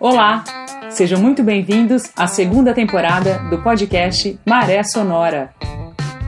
Olá, sejam muito bem-vindos à segunda temporada do podcast Maré Sonora.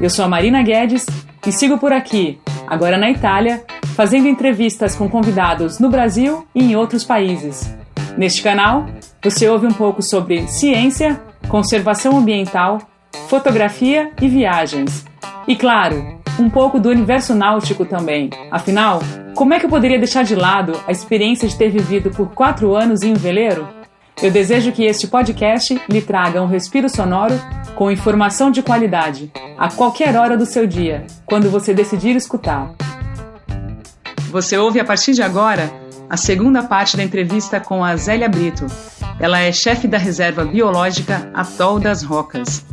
Eu sou a Marina Guedes e sigo por aqui, agora na Itália, fazendo entrevistas com convidados no Brasil e em outros países. Neste canal, você ouve um pouco sobre ciência, conservação ambiental, fotografia e viagens. E claro, um pouco do universo náutico também. Afinal, como é que eu poderia deixar de lado a experiência de ter vivido por quatro anos em um veleiro? Eu desejo que este podcast lhe traga um respiro sonoro com informação de qualidade, a qualquer hora do seu dia, quando você decidir escutar. Você ouve a partir de agora a segunda parte da entrevista com a Zélia Brito. Ela é chefe da reserva biológica Atol das Rocas.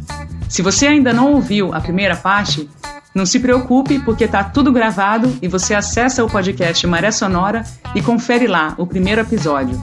Se você ainda não ouviu a primeira parte, não se preocupe, porque está tudo gravado e você acessa o podcast Maré Sonora e confere lá o primeiro episódio.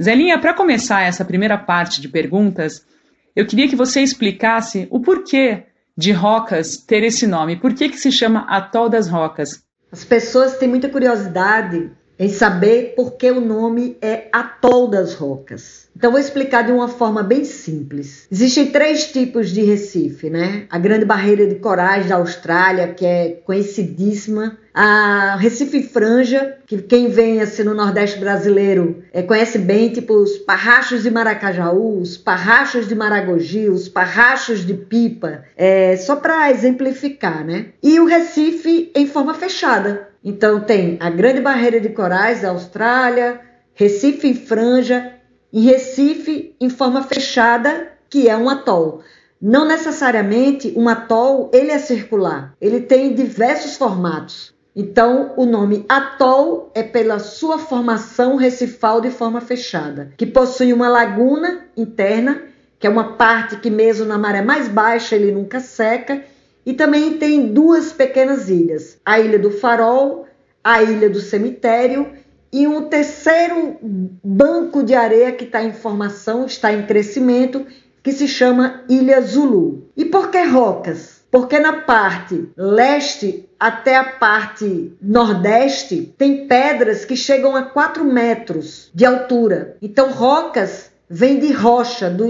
Zelinha, para começar essa primeira parte de perguntas, eu queria que você explicasse o porquê de Rocas ter esse nome. Por que, que se chama Atol das Rocas? As pessoas têm muita curiosidade em saber por que o nome é Atol das Rocas. Então vou explicar de uma forma bem simples. Existem três tipos de Recife, né? A Grande Barreira de Corais da Austrália, que é conhecidíssima, a Recife Franja, que quem vem assim no Nordeste brasileiro é, conhece bem, tipo os Parrachos de Maracajaú, os Parrachos de Maragogi, os Parrachos de Pipa, é, só para exemplificar, né? E o Recife em forma fechada. Então tem a Grande Barreira de Corais da Austrália, Recife em Franja e Recife em forma fechada, que é um atol. Não necessariamente um atol ele é circular, ele tem diversos formatos. Então, o nome atol é pela sua formação recifal de forma fechada, que possui uma laguna interna, que é uma parte que mesmo na maré mais baixa ele nunca seca, e também tem duas pequenas ilhas, a Ilha do Farol, a Ilha do Cemitério e um terceiro banco de areia que está em formação, está em crescimento, que se chama Ilha Zulu. E por que rocas? Porque na parte leste até a parte nordeste tem pedras que chegam a 4 metros de altura. Então, rocas vem de rocha, do,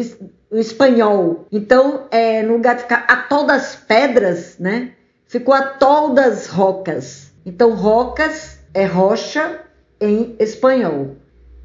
do espanhol. Então, é, no lugar de ficar atol das pedras, né? Ficou atol das rocas. Então, rocas é rocha em espanhol.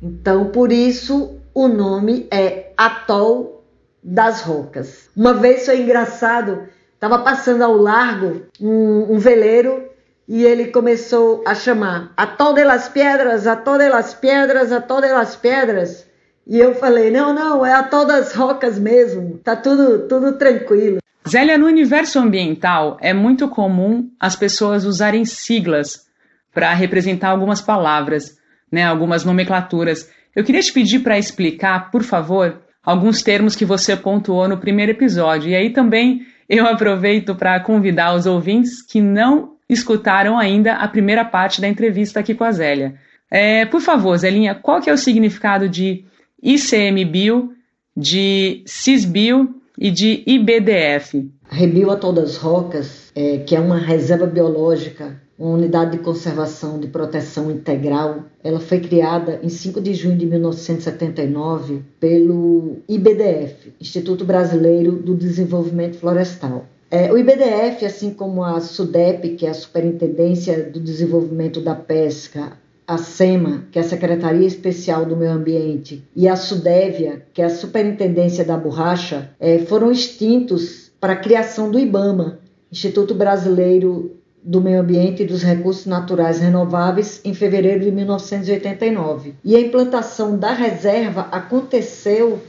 Então, por isso, o nome é atol das rocas. Uma vez foi engraçado Estava passando ao largo um, um, veleiro e ele começou a chamar Atol de las Piedras, Atol de las Piedras, Atol de las Piedras. E eu falei, não, não, é Atol das Rocas mesmo, tá tudo, tudo tranquilo. Zélia, no universo ambiental é muito comum as pessoas usarem siglas para representar algumas palavras, né, algumas nomenclaturas. Eu queria te pedir para explicar, por favor, alguns termos que você pontuou no primeiro episódio. E aí também eu aproveito para convidar os ouvintes que não escutaram ainda a primeira parte da entrevista aqui com a Zélia. É, por favor, Zélinha, qual que é o significado de ICMBio, de CISBio e de IBDF? Rebio Atol das Rocas, é, que é uma reserva biológica uma unidade de conservação de proteção integral. Ela foi criada em 5 de junho de 1979 pelo IBDF, Instituto Brasileiro do Desenvolvimento Florestal. É, o IBDF, assim como a SUDEP, que é a Superintendência do Desenvolvimento da Pesca, a SEMA, que é a Secretaria Especial do Meio Ambiente, e a SUDEVIA, que é a Superintendência da Borracha, é, foram extintos para a criação do IBAMA, Instituto Brasileiro do Meio Ambiente e dos Recursos Naturais Renováveis em fevereiro de 1989. E a implantação da reserva aconteceu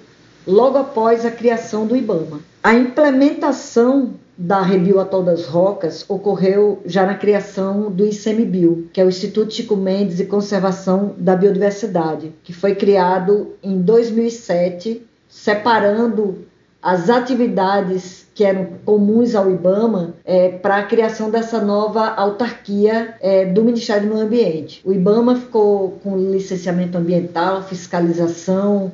logo após a criação do IBAMA. A implementação da Rebio Atol das Rocas ocorreu já na criação do ICMBio, que é o Instituto Chico Mendes de Conservação da Biodiversidade, que foi criado em 2007, separando as atividades que eram comuns ao IBAMA é, para a criação dessa nova autarquia é, do Ministério do Meio Ambiente. O IBAMA ficou com licenciamento ambiental, fiscalização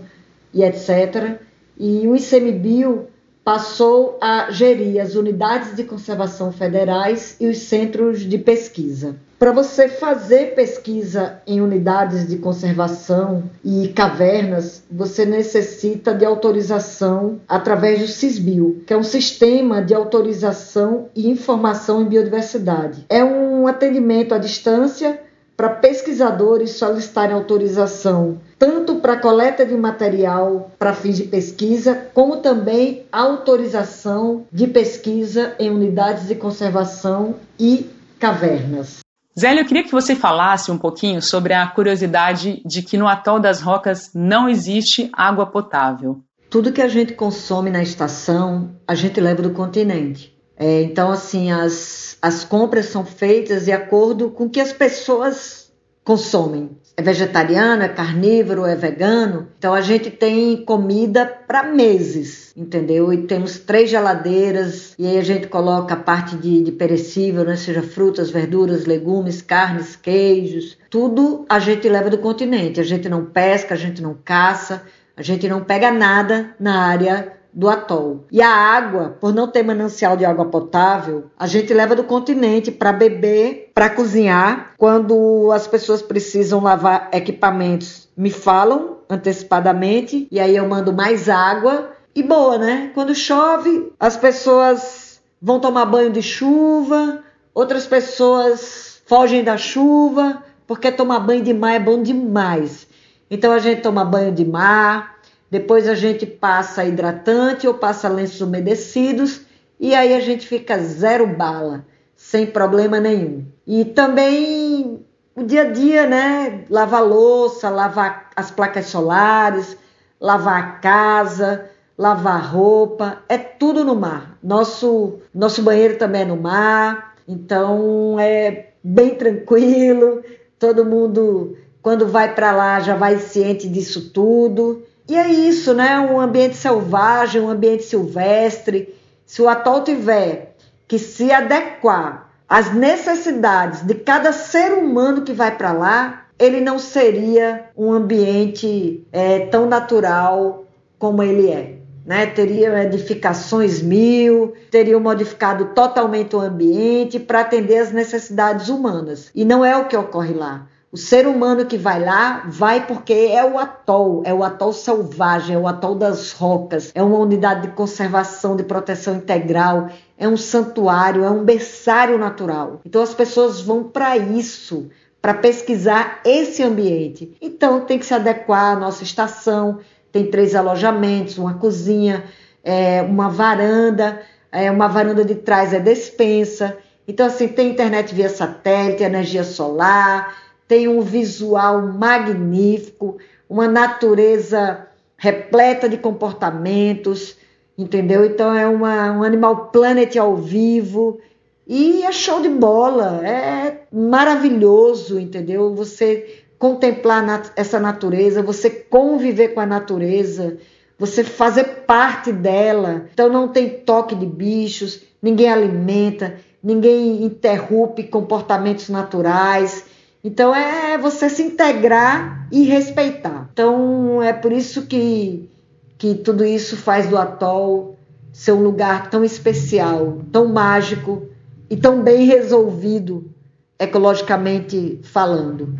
e etc. E o ICMBio passou a gerir as unidades de conservação federais e os centros de pesquisa. Para você fazer pesquisa em unidades de conservação e cavernas, você necessita de autorização através do CISBio, que é um sistema de autorização e informação em biodiversidade. É um atendimento à distância para pesquisadores solicitarem autorização tanto para coleta de material para fins de pesquisa, como também autorização de pesquisa em unidades de conservação e cavernas. Zélio, eu queria que você falasse um pouquinho sobre a curiosidade de que no Atol das Rocas não existe água potável. Tudo que a gente consome na estação, a gente leva do continente. É, então, assim, as, as compras são feitas de acordo com o que as pessoas consomem. É vegetariano, é carnívoro, é vegano. Então a gente tem comida para meses, entendeu? E temos três geladeiras e aí a gente coloca a parte de, de perecível, né? Seja frutas, verduras, legumes, carnes, queijos. Tudo a gente leva do continente. A gente não pesca, a gente não caça, a gente não pega nada na área do atol. E a água, por não ter manancial de água potável, a gente leva do continente para beber, para cozinhar. Quando as pessoas precisam lavar equipamentos, me falam antecipadamente e aí eu mando mais água. E boa, né? Quando chove, as pessoas vão tomar banho de chuva, outras pessoas fogem da chuva, porque tomar banho de mar é bom demais. Então a gente toma banho de mar, depois a gente passa hidratante ou passa lenços umedecidos e aí a gente fica zero bala, sem problema nenhum. E também o dia a dia, né? Lavar louça, lavar as placas solares, lavar a casa, lavar roupa, é tudo no mar. Nosso nosso banheiro também é no mar, então é bem tranquilo. Todo mundo quando vai para lá já vai ciente disso tudo. E é isso, né? Um ambiente selvagem, um ambiente silvestre. Se o atol tiver que se adequar às necessidades de cada ser humano que vai para lá, ele não seria um ambiente é, tão natural como ele é. Né? Teria edificações mil, teriam modificado totalmente o ambiente para atender às necessidades humanas. E não é o que ocorre lá. O ser humano que vai lá, vai porque é o atol, é o atol selvagem, é o atol das rocas, é uma unidade de conservação, de proteção integral, é um santuário, é um berçário natural. Então as pessoas vão para isso, para pesquisar esse ambiente. Então tem que se adequar à nossa estação. Tem três alojamentos, uma cozinha, é, uma varanda, é, uma varanda de trás é despensa. Então assim tem internet via satélite, energia solar tem um visual magnífico, uma natureza repleta de comportamentos, entendeu? Então é uma, um Animal Planet ao vivo e é show de bola, é maravilhoso, entendeu? Você contemplar nat essa natureza, você conviver com a natureza, você fazer parte dela. Então não tem toque de bichos, ninguém alimenta, ninguém interrompe comportamentos naturais. Então é você se integrar e respeitar. Então é por isso que, que tudo isso faz do atol ser um lugar tão especial, tão mágico e tão bem resolvido ecologicamente falando.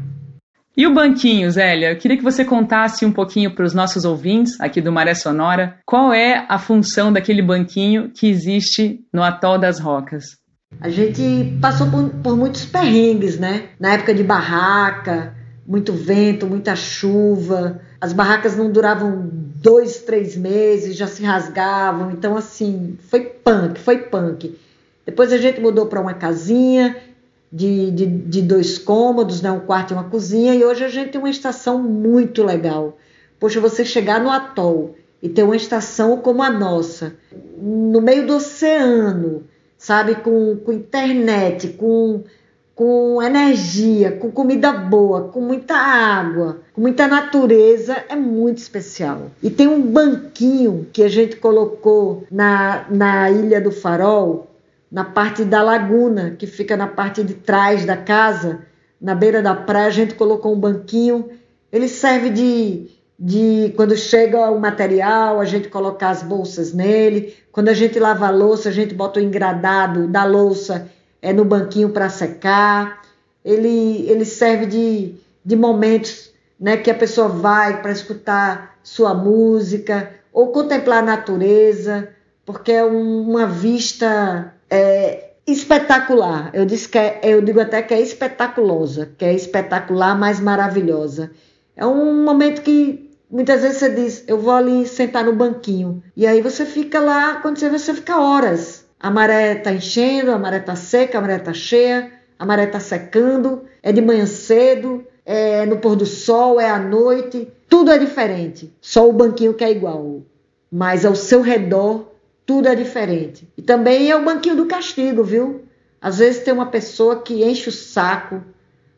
E o banquinho, Zélia? Eu queria que você contasse um pouquinho para os nossos ouvintes aqui do Maré Sonora qual é a função daquele banquinho que existe no Atol das Rocas. A gente passou por, por muitos perrengues, né? Na época de barraca, muito vento, muita chuva. As barracas não duravam dois, três meses, já se rasgavam. Então, assim, foi punk, foi punk. Depois a gente mudou para uma casinha de, de, de, dois cômodos, né? um quarto e uma cozinha. E hoje a gente tem uma estação muito legal. Poxa, você chegar no atol e ter uma estação como a nossa, no meio do oceano, sabe? Com, com internet, com, com energia, com comida boa, com muita água, com muita natureza, é muito especial. E tem um banquinho que a gente colocou na, na Ilha do Farol, na parte da laguna, que fica na parte de trás da casa, na beira da praia, a gente colocou um banquinho. Ele serve de, de quando chega o material, a gente colocar as bolsas nele, Quando a gente lava a louça, a gente bota o engradado da louça é no banquinho para secar. Ele, ele serve de, de momentos né, que a pessoa vai para escutar sua música ou contemplar a natureza, porque é uma vista é, espetacular. Eu, disse que é, eu digo até que é espetaculosa, que é espetacular, mas maravilhosa. É um momento que muitas vezes você diz, eu vou ali sentar no banquinho. E aí você fica lá, quando você vê, você fica horas. A maré está enchendo, a maré está seca, a maré está cheia, a maré está secando, é de manhã cedo, é no pôr do sol, é à noite, tudo é diferente. Só o banquinho que é igual. Mas ao seu redor, tudo é diferente. E também é o banquinho do castigo, viu? Às vezes tem uma pessoa que enche o saco,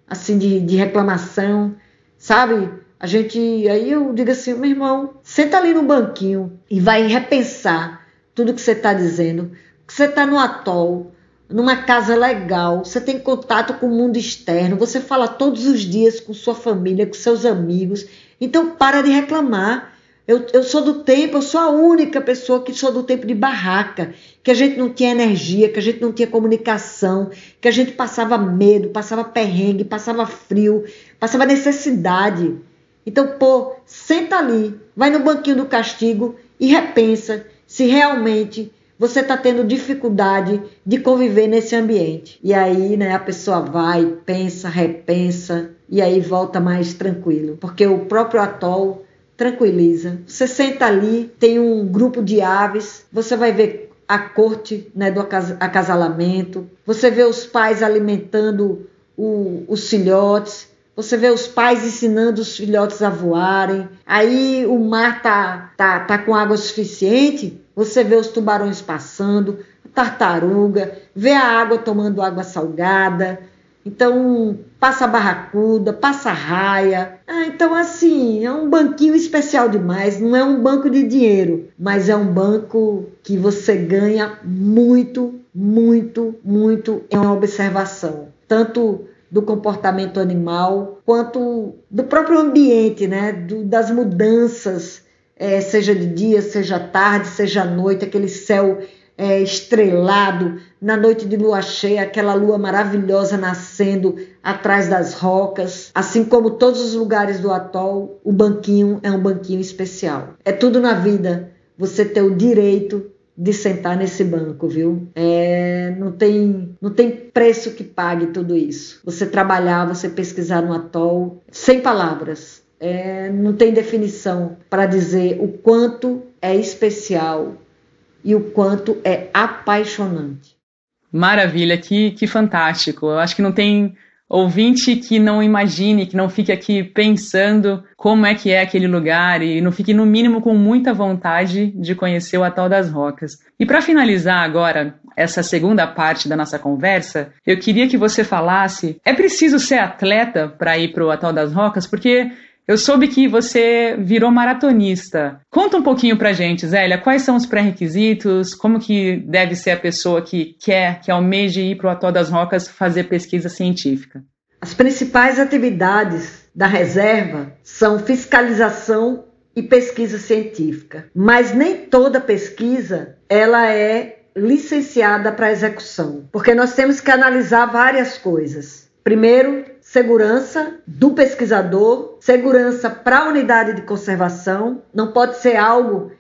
assim, de, de reclamação, sabe? A gente, aí eu digo assim, meu irmão, senta ali no banquinho e vai repensar tudo que você está dizendo. Você está no atol, numa casa legal, você tem contato com o mundo externo, você fala todos os dias com sua família, com seus amigos. Então para de reclamar. Eu, eu sou do tempo, eu sou a única pessoa que sou do tempo de barraca, que a gente não tinha energia, que a gente não tinha comunicação, que a gente passava medo, passava perrengue, passava frio, passava necessidade. Então, pô, senta ali, vai no banquinho do castigo e repensa se realmente você está tendo dificuldade de conviver nesse ambiente. E aí, né, a pessoa vai, pensa, repensa e aí volta mais tranquilo, porque o próprio atol tranquiliza. Você senta ali, tem um grupo de aves, você vai ver a corte né, do acasalamento, você vê os pais alimentando o, os filhotes, você vê os pais ensinando os filhotes a voarem. Aí o mar tá, tá, tá com água suficiente, você vê os tubarões passando, tartaruga, vê a água tomando água salgada. Então, passa barracuda, passa raia. Ah, então, assim, é um banquinho especial demais. Não é um banco de dinheiro, mas é um banco que você ganha muito, muito, muito em uma observação. Tanto do comportamento animal, quanto do próprio ambiente, né? Do, das mudanças, é, seja de dia, seja tarde, seja noite, aquele céu é, estrelado, na noite de lua cheia, aquela lua maravilhosa nascendo atrás das rocas. Assim como todos os lugares do atol, o banquinho é um banquinho especial. É tudo na vida você ter o direito de sentar nesse banco, viu? É, não, tem, não tem preço que pague tudo isso. Você trabalhar, você pesquisar no atol, sem palavras. É, não tem definição para dizer o quanto é especial e o quanto é apaixonante. Maravilha, que, que fantástico. Eu acho que não tem ouvinte que não imagine, que não fique aqui pensando como é que é aquele lugar e não fique no mínimo com muita vontade de conhecer o Atol das Rocas. E para finalizar agora essa segunda parte da nossa conversa, eu queria que você falasse, é preciso ser atleta para ir para o Atol das Rocas? Porque eu soube que você virou maratonista. Conta um pouquinho pra gente, Zélia, quais são os pré-requisitos, como que deve ser a pessoa que quer, que almeja ir para o Atol das Rocas fazer pesquisa científica? As principais atividades da reserva são fiscalização e pesquisa científica, mas nem toda pesquisa ela é licenciada para execução, porque nós temos que analisar várias coisas. Primeiro, segurança do pesquisador, segurança para a unidade de conservação, não pode ser algo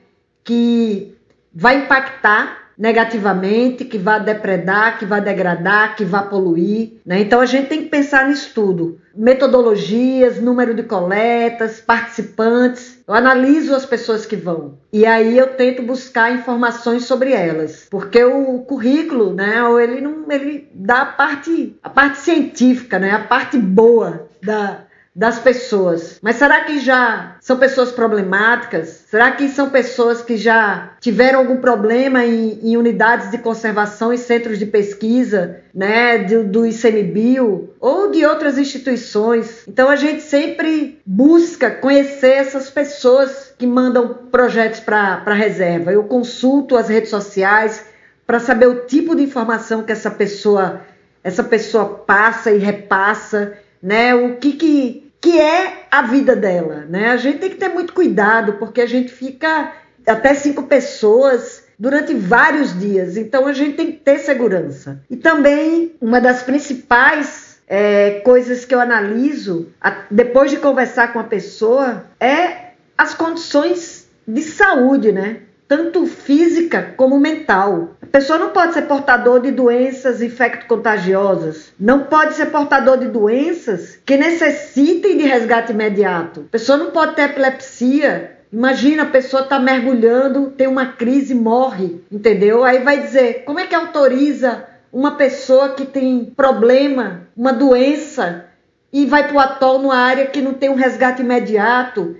que vai impactar negativamente, que vá depredar, que vá degradar, que vá poluir. Né? Então a gente tem que pensar nisso tudo. Metodologias, número de coletas, participantes. Eu analiso as pessoas que vão e aí eu tento buscar informações sobre elas, porque o currículo, né, ele não, ele dá a parte, a parte científica, né, a parte boa da, das pessoas. Mas será que já são pessoas problemáticas? Será que são pessoas que já tiveram algum problema em, em unidades de conservação e centros de pesquisa, né, do, do ICMBio ou de outras instituições? Então a gente sempre busca conhecer essas pessoas que mandam projetos para a reserva. Eu consulto as redes sociais para saber o tipo de informação que essa pessoa essa pessoa passa e repassa, né? O que que que é a vida dela, né? A gente tem que ter muito cuidado, porque a gente fica até cinco pessoas durante vários dias. Então a gente tem que ter segurança. E também uma das principais é, coisas que eu analiso a, depois de conversar com a pessoa é as condições de saúde, né? Tanto física como mental. A pessoa não pode ser portador de doenças infecto-contagiosas, não pode ser portador de doenças que necessitem de resgate imediato. A pessoa não pode ter epilepsia, Imagina a pessoa tá mergulhando, tem uma crise, morre, entendeu? Aí vai dizer, como é que autoriza uma pessoa que tem problema, uma doença e vai para o atol numa área que não tem um resgate imediato,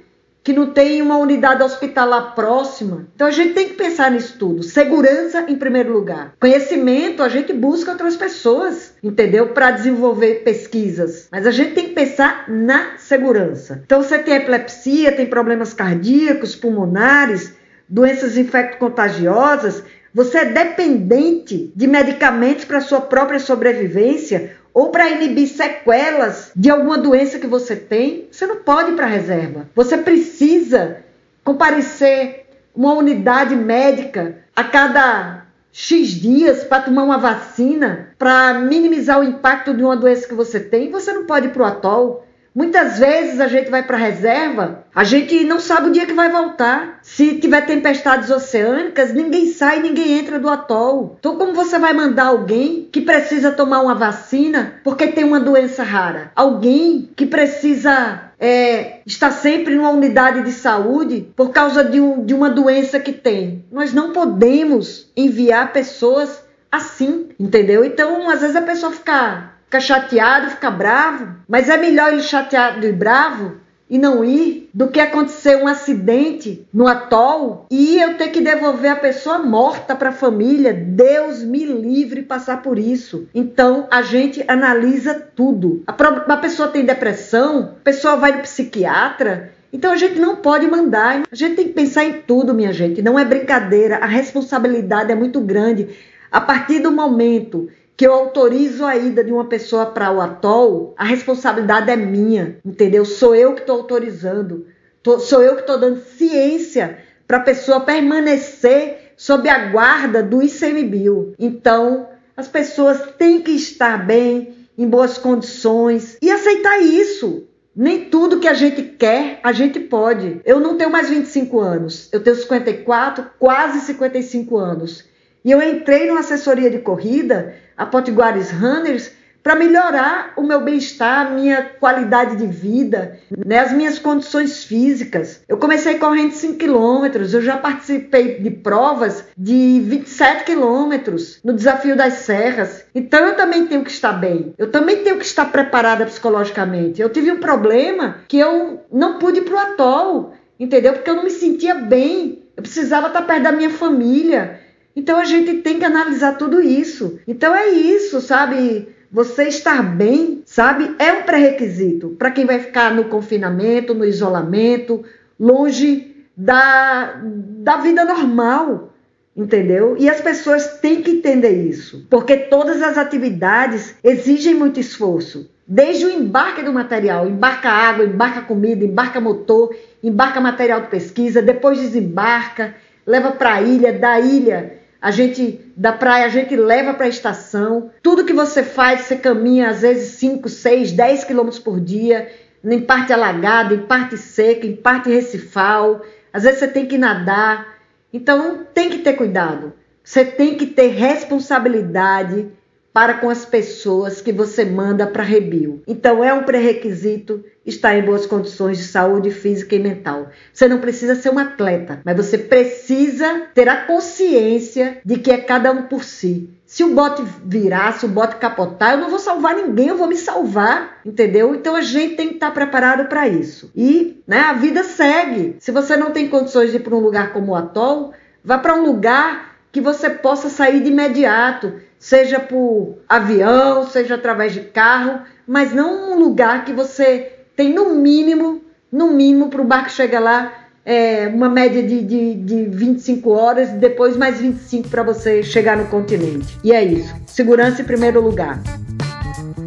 que não tem uma unidade hospitalar próxima. Então a gente tem que pensar nisso tudo. Segurança em primeiro lugar. Conhecimento, a gente busca outras pessoas, entendeu? Para desenvolver pesquisas. Mas a gente tem que pensar na segurança. Então você tem epilepsia, tem problemas cardíacos, pulmonares, doenças infecto-contagiosas, você é dependente de medicamentos para sua própria sobrevivência ou para inibir sequelas de alguma doença que você tem, você não pode ir para a reserva. Você precisa comparecer uma unidade médica a cada X dias para tomar uma vacina, para minimizar o impacto de uma doença que você tem. Você não pode ir para o atol. Muitas vezes a gente vai para reserva, a gente não sabe o dia que vai voltar. Se tiver tempestades oceânicas, ninguém sai, ninguém entra do atol. Então, como você vai mandar alguém que precisa tomar uma vacina porque tem uma doença rara? Alguém que precisa é, estar sempre numa unidade de saúde por causa de, um, de uma doença que tem? Nós não podemos enviar pessoas assim, entendeu? Então, às vezes a pessoa fica fica chateado, fica bravo, mas é melhor ele chateado e bravo e não ir do que acontecer um acidente no atol e eu ter que devolver a pessoa morta para a família. Deus me livre passar por isso. Então a gente analisa tudo. A, a pessoa tem depressão, a pessoa vai no psiquiatra. Então a gente não pode mandar, a gente tem que pensar em tudo, minha gente. Não é brincadeira, a responsabilidade é muito grande. A partir do momento que eu autorizo a ida de uma pessoa para o atol, a responsabilidade é minha, entendeu? Sou eu que estou autorizando, tô, sou eu que estou dando ciência para a pessoa permanecer sob a guarda do ICMBio. Então, as pessoas têm que estar bem, em boas condições e aceitar isso. Nem tudo que a gente quer, a gente pode. Eu não tenho mais 25 anos, eu tenho 54, quase 55 anos. E eu entrei numa assessoria de corrida a Potiguares Runners para melhorar o meu bem-estar, a minha qualidade de vida, né, as minhas condições físicas. Eu comecei correndo 5 quilômetros, eu já participei de provas de 27 quilômetros no Desafio das Serras. Então eu também tenho que estar bem, eu também tenho que estar preparada psicologicamente. Eu tive um problema que eu não pude ir para o atol, entendeu? Porque eu não me sentia bem, eu precisava estar perto da minha família. Então a gente tem que analisar tudo isso. Então é isso, sabe? Você estar bem, sabe? É um pré-requisito para quem vai ficar no confinamento, no isolamento, longe da, da vida normal, entendeu? E as pessoas têm que entender isso, porque todas as atividades exigem muito esforço. Desde o embarque do material, embarca água, embarca comida, embarca motor, embarca material de pesquisa, depois desembarca, leva para a ilha, da ilha a gente da praia a gente leva para a estação. Tudo que você faz, você caminha às vezes 5, 6, 10 quilômetros por dia, em parte alagada, em parte seca, em parte recifal. Às vezes você tem que nadar. Então tem que ter cuidado. Você tem que ter responsabilidade para com as pessoas que você manda para Rebio. Então é um pré-requisito estar em boas condições de saúde física e mental. Você não precisa ser um atleta, mas você precisa ter a consciência de que é cada um por si. Se o bote virar, se o bote capotar, eu não vou salvar ninguém, eu vou me salvar, entendeu? Então a gente tem que estar preparado para isso. E, né, a vida segue. Se você não tem condições de ir para um lugar como o atol, vá para um lugar que você possa sair de imediato seja por avião, seja através de carro, mas não um lugar que você tem no mínimo, no mínimo para o barco chegar lá, é, uma média de, de, de 25 horas, depois mais 25 para você chegar no continente. E é isso. Segurança em primeiro lugar.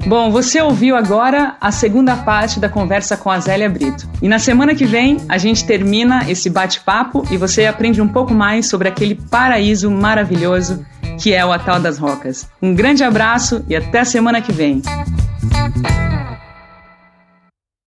Bom, você ouviu agora a segunda parte da conversa com a Zélia Brito. E na semana que vem a gente termina esse bate-papo e você aprende um pouco mais sobre aquele paraíso maravilhoso que é o Atal das Rocas. Um grande abraço e até semana que vem.